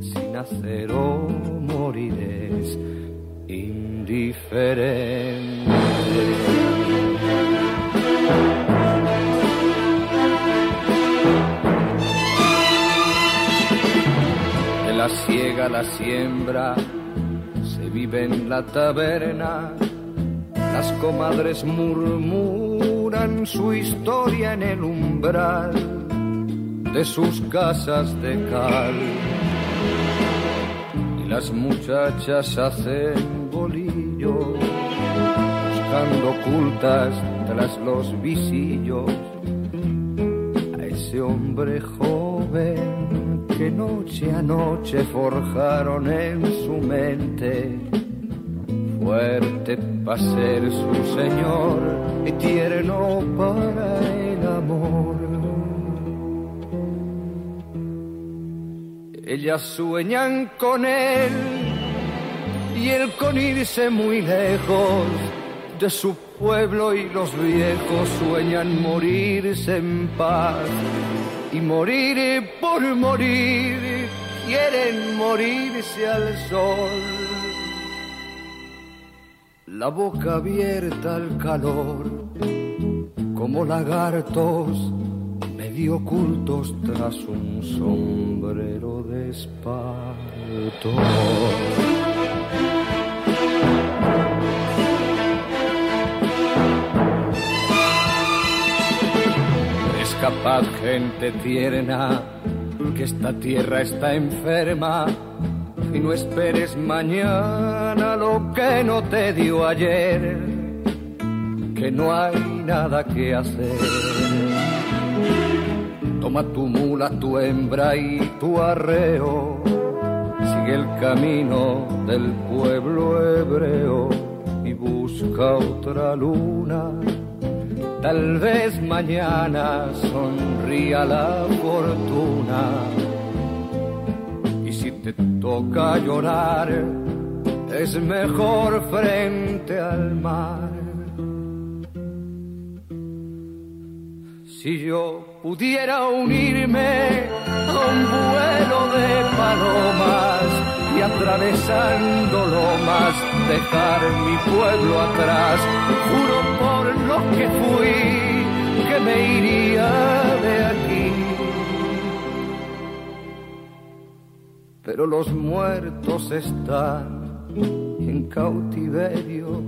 G: si nacer o morir es indiferente. La siembra, se vive en la taberna. Las comadres murmuran su historia en el umbral de sus casas de cal. Y las muchachas hacen bolillos, buscando ocultas tras los visillos a ese hombre joven que noche a noche forjaron en su mente. Fuerte para ser su señor y tierno para el amor. Ellas sueñan con él y él con irse muy lejos de su pueblo y los viejos sueñan morirse en paz y morir por morir, quieren morirse al sol. La boca abierta al calor, como lagartos medio ocultos tras un sombrero de espanto. Capaz gente tierna, que esta tierra está enferma y no esperes mañana lo que no te dio ayer, que no hay nada que hacer. Toma tu mula, tu hembra y tu arreo, sigue el camino del pueblo hebreo y busca otra luna Tal vez mañana sonría la fortuna. Y si te toca llorar, es mejor frente al mar. Si yo pudiera unirme a un vuelo de palomas, y atravesando lomas dejar mi pueblo atrás. Juro que fui que me iría de aquí. Pero los muertos están en cautiverio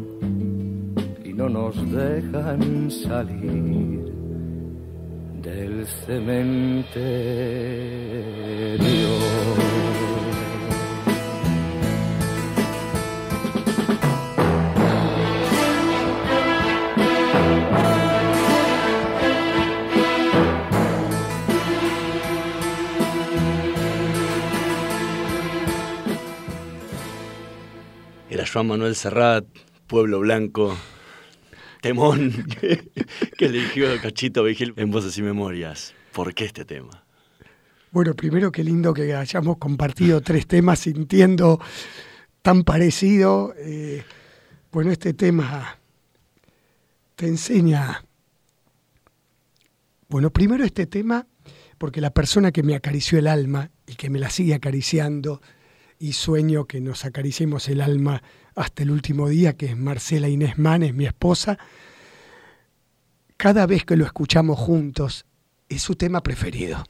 G: y no nos dejan salir del cementerio.
D: Juan Manuel Serrat, Pueblo Blanco, temón que, eligió Cachito Vigil en Voces y Memorias. ¿Por qué este tema?
E: Bueno, primero qué lindo que hayamos compartido tres temas sintiendo tan parecido. Eh, bueno, este tema te enseña, bueno, primero este tema, porque la persona que me acarició el alma y que me la sigue acariciando, y sueño que nos acariciemos el alma hasta el último día, que es Marcela Inés Manes, mi esposa, cada vez que lo escuchamos juntos, es su tema preferido.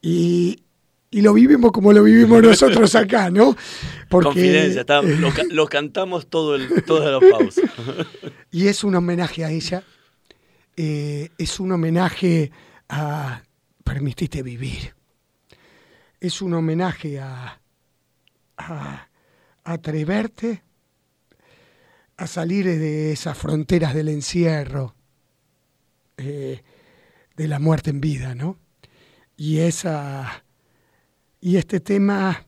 E: Y, lo vivimos como lo vivimos nosotros acá, ¿no?
D: Porque, Confidencia, lo, cantamos todo el, toda la pausa.
E: y es un homenaje a ella, eh, es un homenaje a Permitiste vivir, es un homenaje a, a atreverte a salir de esas fronteras del encierro, eh, de la muerte en vida, ¿no? y esa y este tema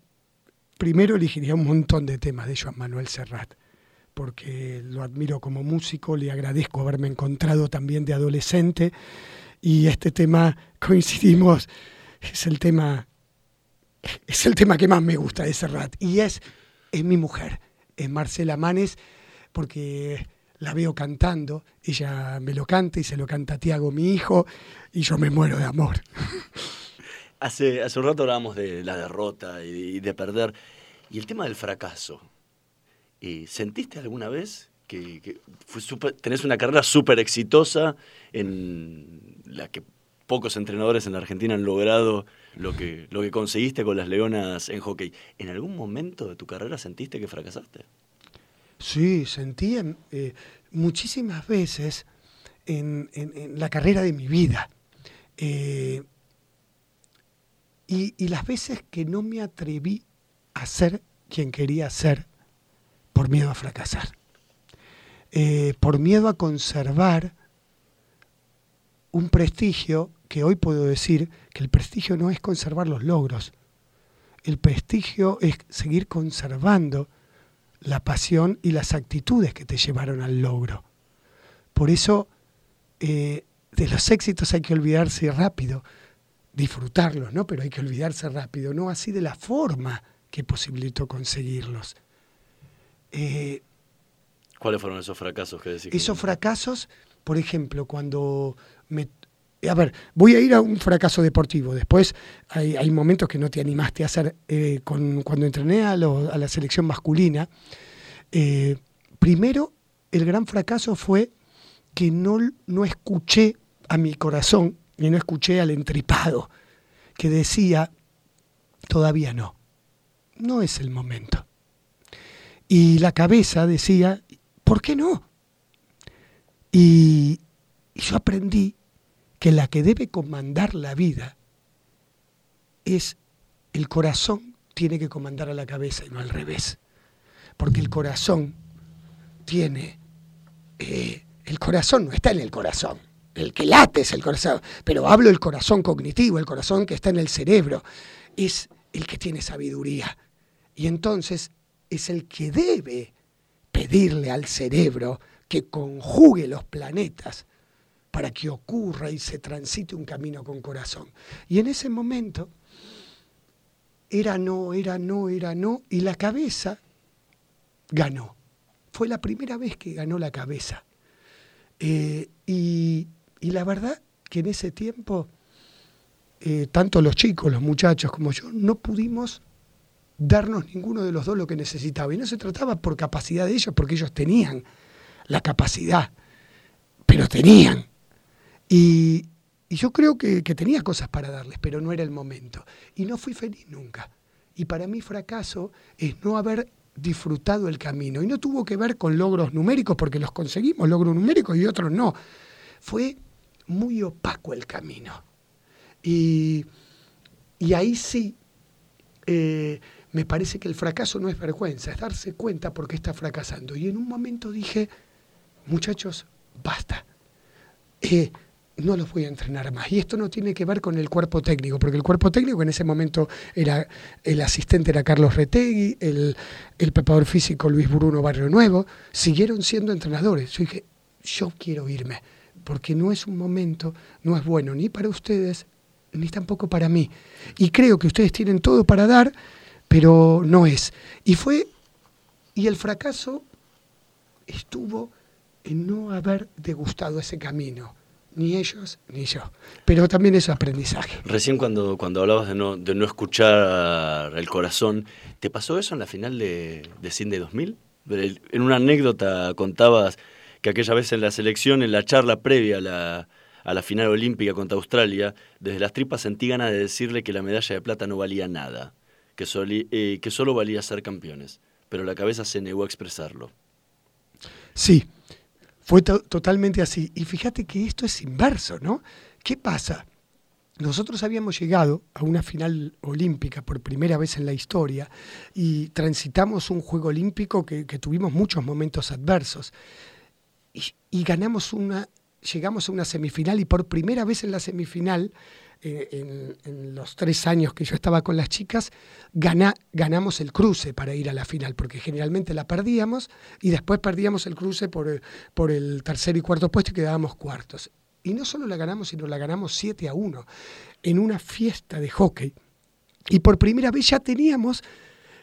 E: primero elegiría un montón de temas de Joan Manuel Serrat porque lo admiro como músico, le agradezco haberme encontrado también de adolescente y este tema coincidimos, es el tema, es el tema que más me gusta de Serrat y es, es mi mujer, es Marcela Manes, porque la veo cantando, ella me lo canta y se lo canta a Tiago, mi hijo, y yo me muero de amor.
D: Hace, hace un rato hablábamos de la derrota y de perder, y el tema del fracaso. ¿Sentiste alguna vez que, tenés una carrera súper exitosa en la que pocos entrenadores en la Argentina han logrado lo que, lo que conseguiste con las Leonas en hockey? ¿En algún momento de tu carrera sentiste que fracasaste?
E: Sí, sentí eh, muchísimas veces en, la carrera de mi vida. Eh, y, y, las veces que no me atreví a ser quien quería ser por miedo a fracasar, eh, por miedo a conservar un prestigio que hoy puedo decir que el prestigio no es conservar los logros, el prestigio es seguir conservando la pasión y las actitudes que te llevaron al logro. Por eso eh, de los éxitos hay que olvidarse rápido, disfrutarlos, ¿no? Pero hay que olvidarse rápido, no así de la forma que posibilitó conseguirlos.
D: Eh, ¿Cuáles fueron esos fracasos que decís?
E: Esos fracasos, por ejemplo, cuando me... A ver, voy a ir a un fracaso deportivo. Después hay, momentos que no te animaste a hacer. Eh, cuando entrené a, la selección masculina, eh, primero el gran fracaso fue que no, no escuché a mi corazón y no escuché al entripado que decía, todavía no, no es el momento. Y la cabeza decía, ¿por qué no? Y, yo aprendí que la que debe comandar la vida es el corazón tiene que comandar a la cabeza y no al revés. Porque el corazón tiene, eh, el corazón no está en el corazón, el que late es el corazón, pero hablo del corazón cognitivo, el corazón que está en el cerebro, es el que tiene sabiduría. Y entonces es el que debe pedirle al cerebro que conjugue los planetas para que ocurra y se transite un camino con corazón. Y en ese momento era no, era no, era no, y la cabeza ganó. Fue la primera vez que ganó la cabeza. Eh, y, la verdad que en ese tiempo, eh, tanto los chicos, los muchachos como yo, no pudimos darnos ninguno de los dos lo que necesitaba. Y no se trataba por capacidad de ellos, porque ellos tenían la capacidad, pero tenían. Y, yo creo que, tenía cosas para darles, pero no era el momento. Y no fui feliz nunca. Y para mí fracaso es no haber disfrutado el camino. Y no tuvo que ver con logros numéricos, porque los conseguimos, logros numéricos y otros no. Fue muy opaco el camino. Y, y ahí sí eh, me parece que el fracaso no es vergüenza, es darse cuenta por qué está fracasando. Y en un momento dije, muchachos, basta. Eh, no los voy a entrenar más. Y esto no tiene que ver con el cuerpo técnico, porque el cuerpo técnico en ese momento era, el asistente era Carlos Retegui, el, el preparador físico Luis Bruno Barrio Nuevo, siguieron siendo entrenadores. Yo dije, yo quiero irme, porque no es un momento, no es bueno ni para ustedes, ni tampoco para mí. Y creo que ustedes tienen todo para dar, pero no es. Y fue, y el fracaso estuvo en no haber degustado ese camino, ni ellos ni yo. Pero también es aprendizaje.
D: Recién cuando, cuando hablabas de no, de no escuchar el corazón, ¿te pasó eso en la final de, de Cinde 2000? En una anécdota contabas que aquella vez en la selección, en la charla previa a la, a la final olímpica contra Australia, desde las tripas sentí ganas de decirle que la medalla de plata no valía nada que, eh, que solo valía ser campeones, pero la cabeza se negó a expresarlo.
E: Sí, fue totalmente así. Y fíjate que esto es inverso, ¿no? ¿Qué pasa? Nosotros habíamos llegado a una final olímpica por primera vez en la historia y transitamos un juego olímpico que, tuvimos muchos momentos adversos y, y, ganamos una, llegamos a una semifinal y por primera vez en la semifinal eh, en, los tres años que yo estaba con las chicas, ganamos el cruce para ir a la final, porque generalmente la perdíamos y después perdíamos el cruce por, por el tercer y cuarto puesto y quedábamos cuartos. Y no solo la ganamos, sino la ganamos 7 a 1 en una fiesta de hockey. Y por primera vez ya teníamos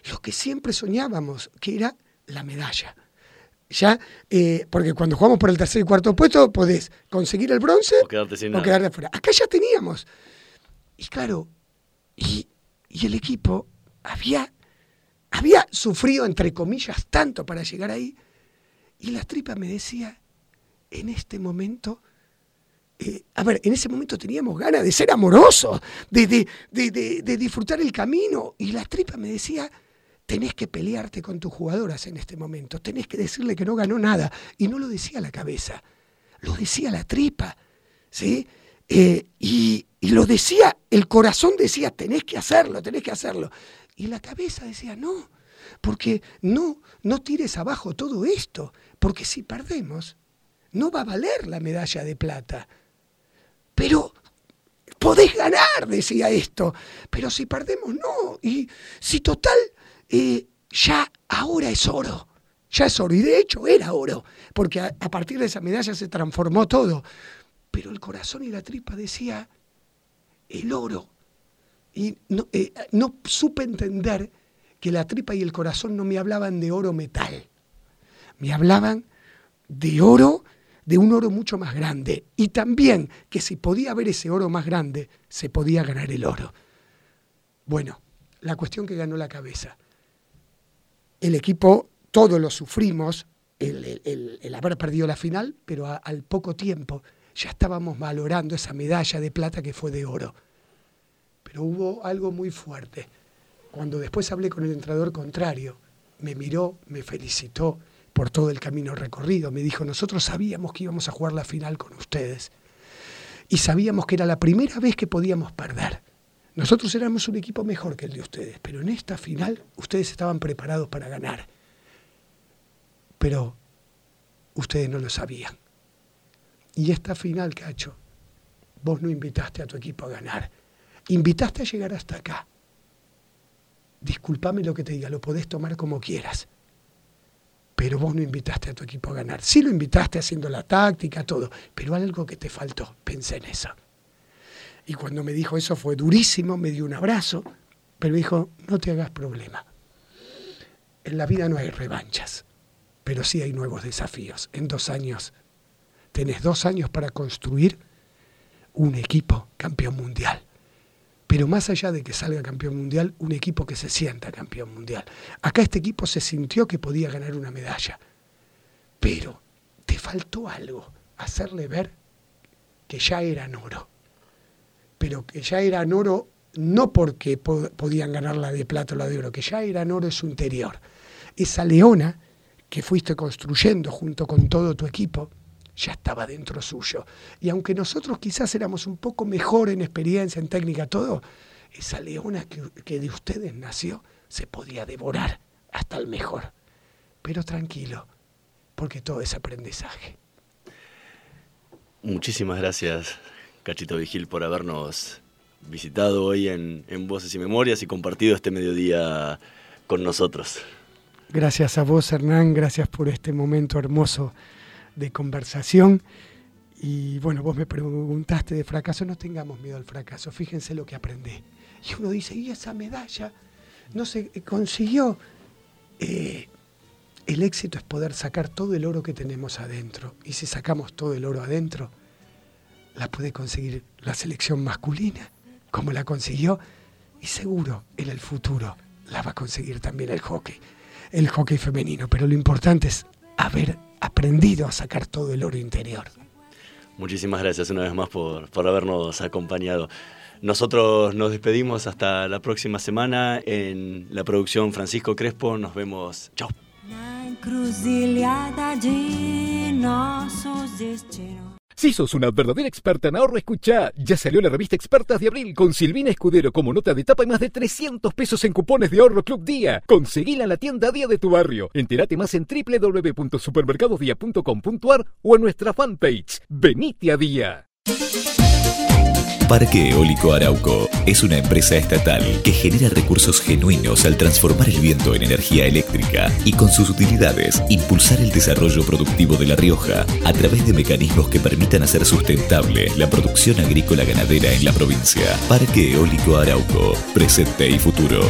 E: lo que siempre soñábamos, que era la medalla. Ya, eh, porque cuando jugamos por el tercer y cuarto puesto, podés conseguir el bronce
D: o quedarte, sin
E: o quedarte afuera. Acá ya teníamos. Y claro, y, y el equipo había, había sufrido, entre comillas, tanto para llegar ahí. Y la tripa me decía, en este momento eh, a ver, en ese momento teníamos ganas de ser amorosos, de, de, disfrutar el camino. Y la tripa me decía, tenés que pelearte con tus jugadoras en este momento, tenés que decirle que no ganó nada. Y no lo decía la cabeza, lo decía la tripa. ¿sí? Eh, y, y lo decía, el corazón decía, tenés que hacerlo, tenés que hacerlo. Y la cabeza decía, no, porque no, no tires abajo todo esto, porque si perdemos, no va a valer la medalla de plata pero podés ganar, decía esto, pero si perdemos, no. Y si total, eh, ya ahora es oro, ya es oro, y de hecho era oro, porque a, partir de esa medalla se transformó todo. Pero el corazón y la tripa decía, el oro. Y no, eh, no supe entender que la tripa y el corazón no me hablaban de oro metal, me hablaban de oro de un oro mucho más grande. Y también que si podía haber ese oro más grande, se podía ganar el oro. Bueno, la cuestión que ganó la cabeza. El equipo, todos lo sufrimos, el, haber perdido la final, pero al poco tiempo ya estábamos valorando esa medalla de plata que fue de oro. Pero hubo algo muy fuerte. Cuando después hablé con el entrenador contrario, me miró, me felicitó, por todo el camino recorrido. Me dijo, nosotros sabíamos que íbamos a jugar la final con ustedes. Y sabíamos que era la primera vez que podíamos perder. Nosotros éramos un equipo mejor que el de ustedes, pero en esta final ustedes estaban preparados para ganar. Pero ustedes no lo sabían. Y esta final, Cacho, vos no invitaste a tu equipo a ganar. Invitaste a llegar hasta acá. Disculpame lo que te diga, lo podés tomar como quieras pero vos no invitaste a tu equipo a ganar. Sí lo invitaste haciendo la táctica, todo, pero algo que te faltó, pensé en eso. Y cuando me dijo eso fue durísimo, me dio un abrazo, pero dijo, no te hagas problema. En la vida no hay revanchas, pero sí hay nuevos desafíos. En dos años, tenés dos años para construir un equipo campeón mundial pero más allá de que salga campeón mundial, un equipo que se sienta campeón mundial. Acá este equipo se sintió que podía ganar una medalla, pero te faltó algo, hacerle ver que ya eran oro, pero que ya eran oro no porque podían ganar la de plata o la de oro, que ya eran oro en su interior. Esa leona que fuiste construyendo junto con todo tu equipo, ya estaba dentro suyo. Y aunque nosotros quizás éramos un poco mejor en experiencia, en técnica, todo, esa leona que, de ustedes nació se podía devorar hasta el mejor. Pero tranquilo, porque todo es aprendizaje.
D: Muchísimas gracias, Cachito Vigil, por habernos visitado hoy en, en Voces y Memorias y compartido este mediodía con nosotros.
E: Gracias a vos, Hernán, gracias por este momento hermoso de conversación. Y bueno, vos me preguntaste de fracaso, no tengamos miedo al fracaso, fíjense lo que aprendí. Y uno dice, ¿y esa medalla? No se consiguió. Eh, el éxito es poder sacar todo el oro que tenemos adentro. Y si sacamos todo el oro adentro, la puede conseguir la selección masculina, como la consiguió, y seguro en el futuro la va a conseguir también el hockey, el hockey femenino. Pero lo importante es haber aprendido a sacar todo el oro interior.
D: Muchísimas gracias una vez más por, por habernos acompañado. Nosotros nos despedimos hasta la próxima semana en la producción Francisco Crespo. Nos vemos. Chao.
B: Si sos una verdadera experta en ahorro, escucha. Ya salió la revista Expertas de Abril con Silvina Escudero como nota de tapa y más de 300 pesos en cupones de ahorro Club Día. Conseguila en la tienda Día de tu barrio. Entérate más en www.supermercadosdía.com.ar o en nuestra fanpage. Venite a Día.
H: Parque Eólico Arauco es una empresa estatal que genera recursos genuinos al transformar el viento en energía eléctrica y con sus utilidades impulsar el desarrollo productivo de La Rioja a través de mecanismos que permitan hacer sustentable la producción agrícola ganadera en la provincia. Parque Eólico Arauco, presente y futuro.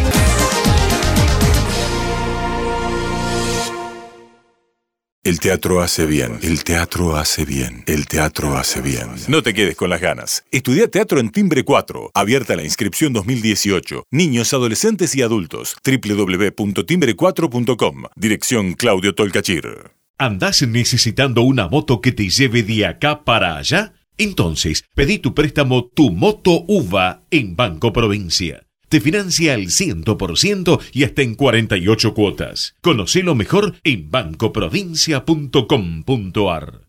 I: El teatro hace bien, el teatro hace bien, el teatro hace bien. No te quedes con las ganas. Estudia teatro en Timbre 4, abierta la inscripción 2018. Niños, adolescentes y adultos. www.timbre4.com. Dirección Claudio Tolcachir.
A: ¿Andás necesitando una moto que te lleve de acá para allá? Entonces, pedí tu préstamo Tu Moto UVA en Banco Provincia. Te financia al 100% y hasta en 48 cuotas. Conocelo mejor en bancoprovincia.com.ar.